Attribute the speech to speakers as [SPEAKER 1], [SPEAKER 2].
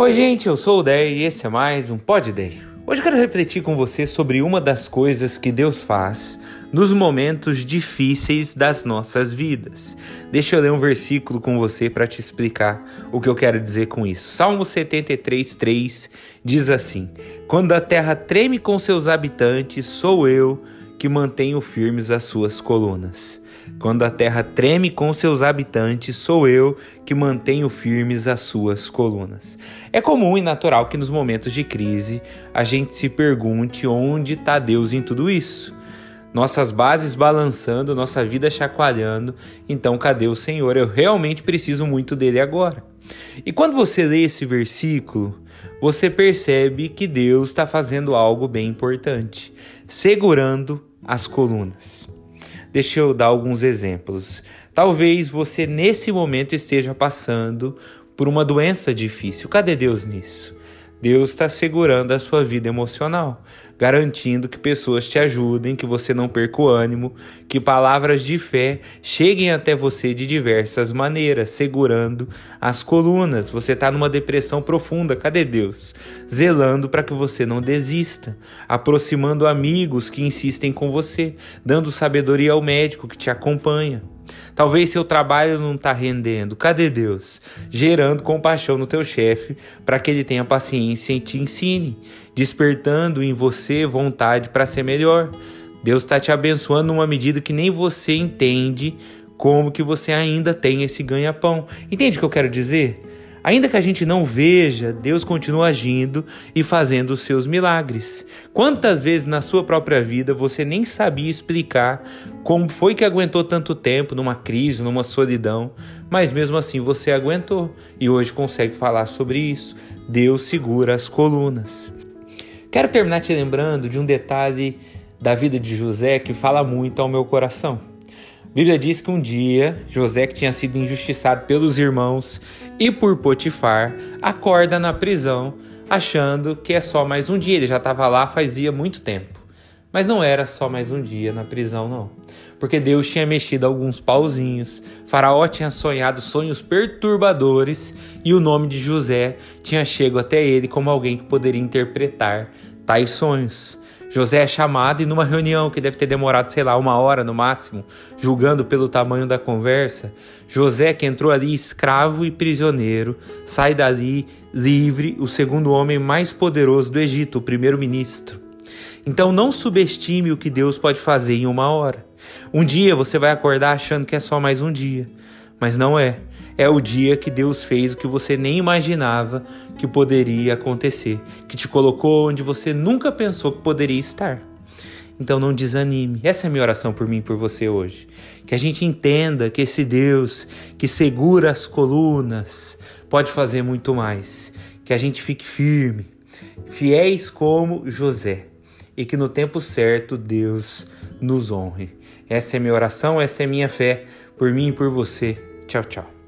[SPEAKER 1] Oi, gente, eu sou o Dei e esse é mais um Pod Dei. Hoje eu quero refletir com você sobre uma das coisas que Deus faz nos momentos difíceis das nossas vidas. Deixa eu ler um versículo com você para te explicar o que eu quero dizer com isso. Salmo 73, 3 diz assim: Quando a terra treme com seus habitantes, sou eu que mantenho firmes as suas colunas. Quando a terra treme com seus habitantes, sou eu que mantenho firmes as suas colunas. É comum e natural que nos momentos de crise a gente se pergunte onde está Deus em tudo isso. Nossas bases balançando, nossa vida chacoalhando, então cadê o Senhor? Eu realmente preciso muito dele agora. E quando você lê esse versículo, você percebe que Deus está fazendo algo bem importante, segurando as colunas. Deixa eu dar alguns exemplos. Talvez você nesse momento esteja passando por uma doença difícil. Cadê Deus nisso? Deus está segurando a sua vida emocional, garantindo que pessoas te ajudem, que você não perca o ânimo, que palavras de fé cheguem até você de diversas maneiras, segurando as colunas. Você está numa depressão profunda, cadê Deus? Zelando para que você não desista, aproximando amigos que insistem com você, dando sabedoria ao médico que te acompanha. Talvez seu trabalho não está rendendo. Cadê Deus? Gerando compaixão no teu chefe para que ele tenha paciência e te ensine, despertando em você vontade para ser melhor. Deus está te abençoando numa medida que nem você entende como que você ainda tem esse ganha-pão. Entende o que eu quero dizer? Ainda que a gente não veja, Deus continua agindo e fazendo os seus milagres. Quantas vezes na sua própria vida você nem sabia explicar como foi que aguentou tanto tempo numa crise, numa solidão, mas mesmo assim você aguentou e hoje consegue falar sobre isso. Deus segura as colunas. Quero terminar te lembrando de um detalhe da vida de José que fala muito ao meu coração. A Bíblia diz que um dia José, que tinha sido injustiçado pelos irmãos e por Potifar, acorda na prisão achando que é só mais um dia. Ele já estava lá fazia muito tempo. Mas não era só mais um dia na prisão, não. Porque Deus tinha mexido alguns pauzinhos, Faraó tinha sonhado sonhos perturbadores e o nome de José tinha chego até ele como alguém que poderia interpretar tais sonhos. José é chamado e numa reunião que deve ter demorado, sei lá, uma hora no máximo, julgando pelo tamanho da conversa, José, que entrou ali escravo e prisioneiro, sai dali livre, o segundo homem mais poderoso do Egito, o primeiro-ministro. Então não subestime o que Deus pode fazer em uma hora. Um dia você vai acordar achando que é só mais um dia, mas não é é o dia que Deus fez o que você nem imaginava que poderia acontecer, que te colocou onde você nunca pensou que poderia estar. Então não desanime. Essa é a minha oração por mim e por você hoje. Que a gente entenda que esse Deus que segura as colunas pode fazer muito mais. Que a gente fique firme, fiéis como José. E que no tempo certo Deus nos honre. Essa é minha oração, essa é minha fé por mim e por você. Tchau, tchau.